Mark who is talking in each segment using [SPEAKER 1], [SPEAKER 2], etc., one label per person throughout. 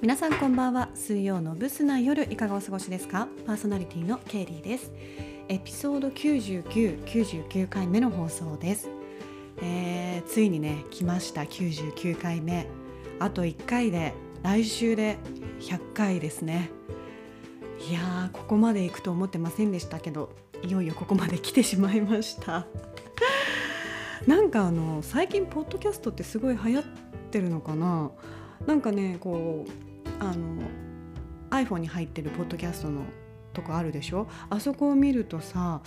[SPEAKER 1] 皆さんこんばんは。水曜のブスな夜いかがお過ごしですか？パーソナリティのケイリーです。エピソード99、99回目の放送です、えー、ついにね来ました。99回目。あと1回で来週で100回ですね。いやーここまで行くと思ってませんでしたけどいよいよここまで来てしまいました。なんかあの最近ポッドキャストってすごい流行ってるのかな？なんかねこうあの iPhone に入ってるポッドキャストのとこあるでしょ？あそこを見るとさ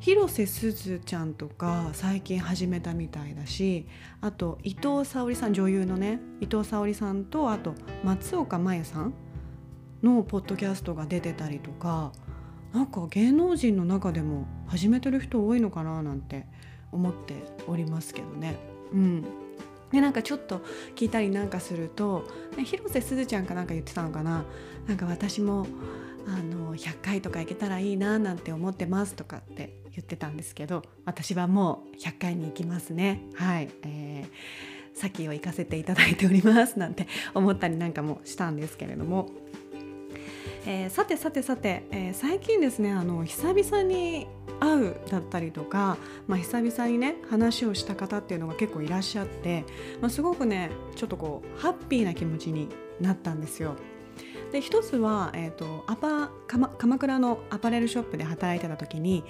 [SPEAKER 1] 広瀬すずちゃんとか最近始めたみたいだしあと伊藤沙織さん女優のね伊藤沙織さんとあと松岡真優さんのポッドキャストが出てたりとかなんか芸能人の中でも始めてる人多いのかななんて思っておりますけどね。うんでなんかちょっと聞いたりなんかすると、広瀬すずちゃんかなんか言ってたのかな。なんか私もあの100回とか行けたらいいななんて思ってますとかって言ってたんですけど私はもう100回に行きますね。はい、えー、先を行かせていただいておりますなんて思ったりなんかもしたんですけれども。えー、さてさてさて、えー、最近ですねあの久々に会うだったりとか、まあ、久々にね話をした方っていうのが結構いらっしゃって、まあ、すごくねちょっとこうハッピーな気持ちになったんですよ。で一つは、えーと、アパ鎌鎌倉のアパレルショップで働いてた時に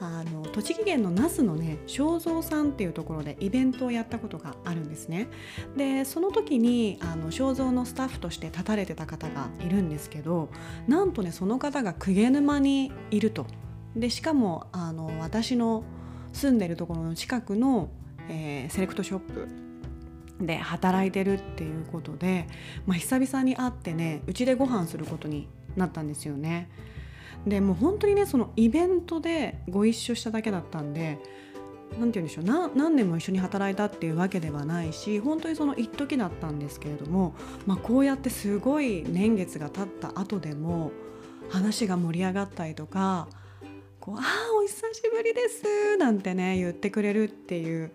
[SPEAKER 1] あの栃木県の那須のね正蔵さんっていうところでイベントをやったことがあるんですね。でその時にあの正蔵のスタッフとして立たれてた方がいるんですけどなんとねその方が鵠沼にいると。でしかもあの私の住んでるところの近くの、えー、セレクトショップで働いてるっていうことで、まあ、久々に会ってねうちでご飯することになったんですよね。でもう本当にねそのイベントでご一緒しただけだったんで何て言うんでしょう何年も一緒に働いたっていうわけではないし本当にその一時だったんですけれども、まあ、こうやってすごい年月が経った後でも話が盛り上がったりとかこう「ああお久しぶりです」なんてね言ってくれるっていう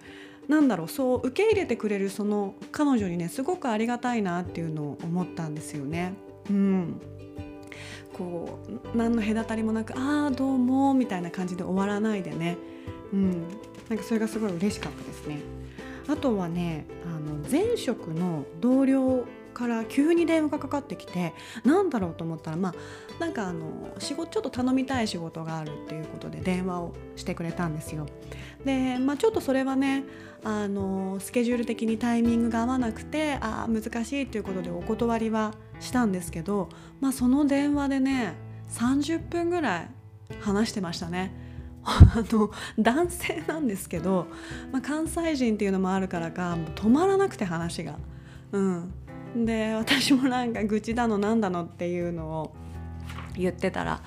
[SPEAKER 1] なんだろうそう受け入れてくれるその彼女にねすごくありがたいなっていうのを思ったんですよね。うんこう何の隔たりもなく「ああどうも」みたいな感じで終わらないでね、うん、なんかそれがすごい嬉しかったですね。あとはねあの前職の同僚から急に電話がかかってきてなんだろうと思ったらまあなんかあの仕事ちょっと頼みたい仕事があるっていうことで電話をしてくれたんですよ。で、まあ、ちょっとそれはねあのスケジュール的にタイミングが合わなくてあ難しいということでお断りはしたんですけど、まあ、その電話でね30分ぐらい話してましたね。あの男性なんですけど、まあ、関西人っていうのもあるからか止まらなくて話が。うん、で私もなんか愚痴だのなんだのっていうのを言ってたら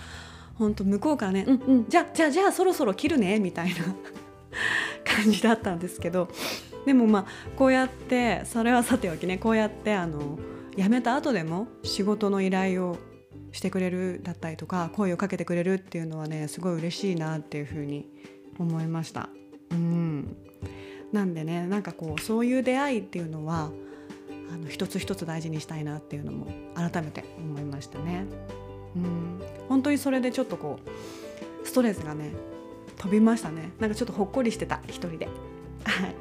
[SPEAKER 1] 本当向こうからね「うんうんじゃじゃじゃあそろそろ切るね」みたいな 感じだったんですけどでもまあこうやってそれはさておきねこうやってあの辞めた後でも仕事の依頼をしてくれるだったりとか声をかけてくれるっていうのはねすごい嬉しいなっていうふうに思いました。うんなんでねなんかこうそういう出会いっていうのはあの一つ一つ大事にしたいなっていうのも改めて思いましたね。うん。本当にそれでちょっとこうストレスがね飛びましたね。なんかちょっとほっこりしてた一人で。はい。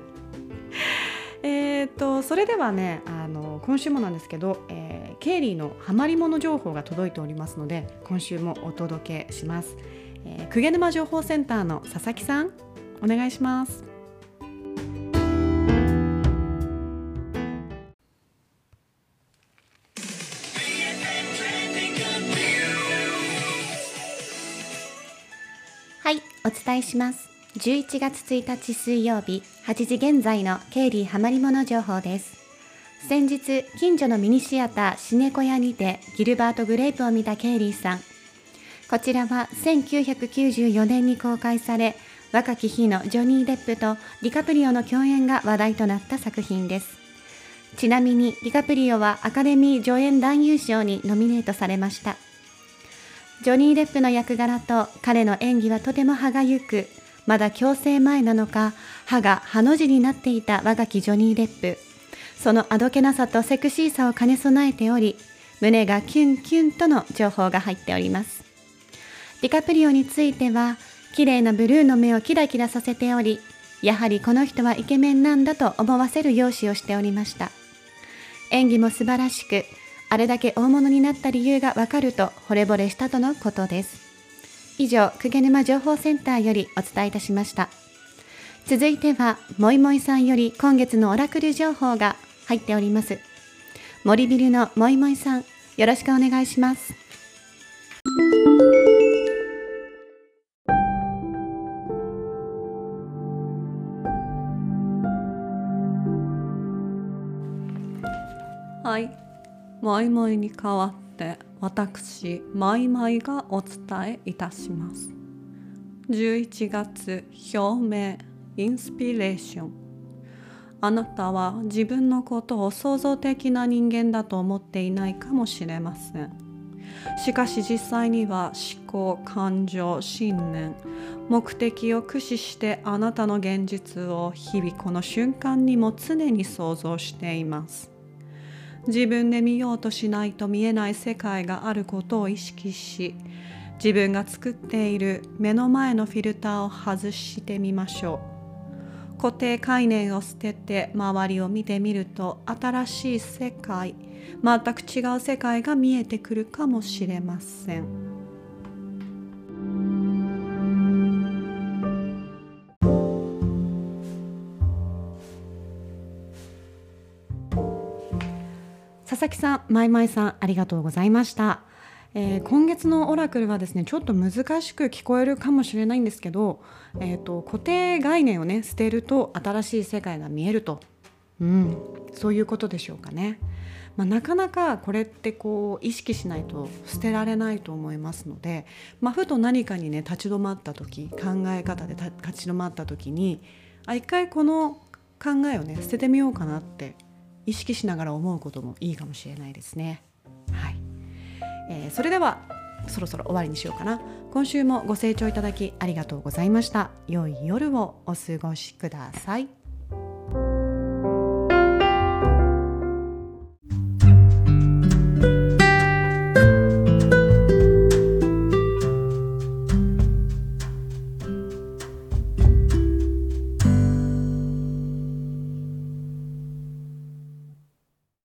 [SPEAKER 1] えーと、それではねあの今週もなんですけど、えー、ケイリーのハマりもの情報が届いておりますので今週もお届けします、えー、久沼情報センターの佐々木さんお願いします。
[SPEAKER 2] お伝えします。11月1日水曜日8時現在の経理ハマり物情報です。先日近所のミニシアターシネコヤにてギルバート・グレープを見たケイリーさん。こちらは1994年に公開され若き日のジョニー・デップとディカプリオの共演が話題となった作品です。ちなみにディカプリオはアカデミー助演男優賞にノミネートされました。ジョニー・デップの役柄と彼の演技はとても歯がゆく、まだ矯正前なのか、歯がハの字になっていた我がきジョニー・デップ。そのあどけなさとセクシーさを兼ね備えており、胸がキュンキュンとの情報が入っております。ディカプリオについては綺麗なブルーの目をキラキラさせておりやはりこの人はイケメンなんだと思わせる容姿をしておりました。演技も素晴らしくあれだけ大物になった理由がわかると惚れ惚れしたとのことです。以上久沼情報センターよりお伝えいたしました。続いてはもいもいさんより今月のオラクル情報が入っております。森ビルのもいもいさんよろしくお願いします。
[SPEAKER 1] もいもいに代わって私マイマイがお伝えいたします。11月表明インスピレーション。あなたは自分のことを創造的な人間だと思っていないかもしれません。しかし実際には思考感情信念目的を駆使してあなたの現実を日々この瞬間にも常に想像しています。自分で見ようとしないと見えない世界があることを意識し自分が作っている目の前のフィルターを外してみましょう固定概念を捨てて周りを見てみると新しい世界全く違う世界が見えてくるかもしれません。佐々木さん、まいまいさん、ありがとうございました。えー、今月のオラクルはですねちょっと難しく聞こえるかもしれないんですけど、えーと、固定概念をね捨てると新しい世界が見えると、うん、そういうことでしょうかね。まあ、なかなかこれってこう意識しないと捨てられないと思いますので、まあ、ふと何かにね立ち止まった時考え方で立ち止まった時にあ一回この考えをね捨ててみようかなって意識しながら思うこともいいかもしれないですね。はい。えー、それではそろそろ終わりにしようかな。今週もご清聴いただきありがとうございました。良い夜をお過ごしください。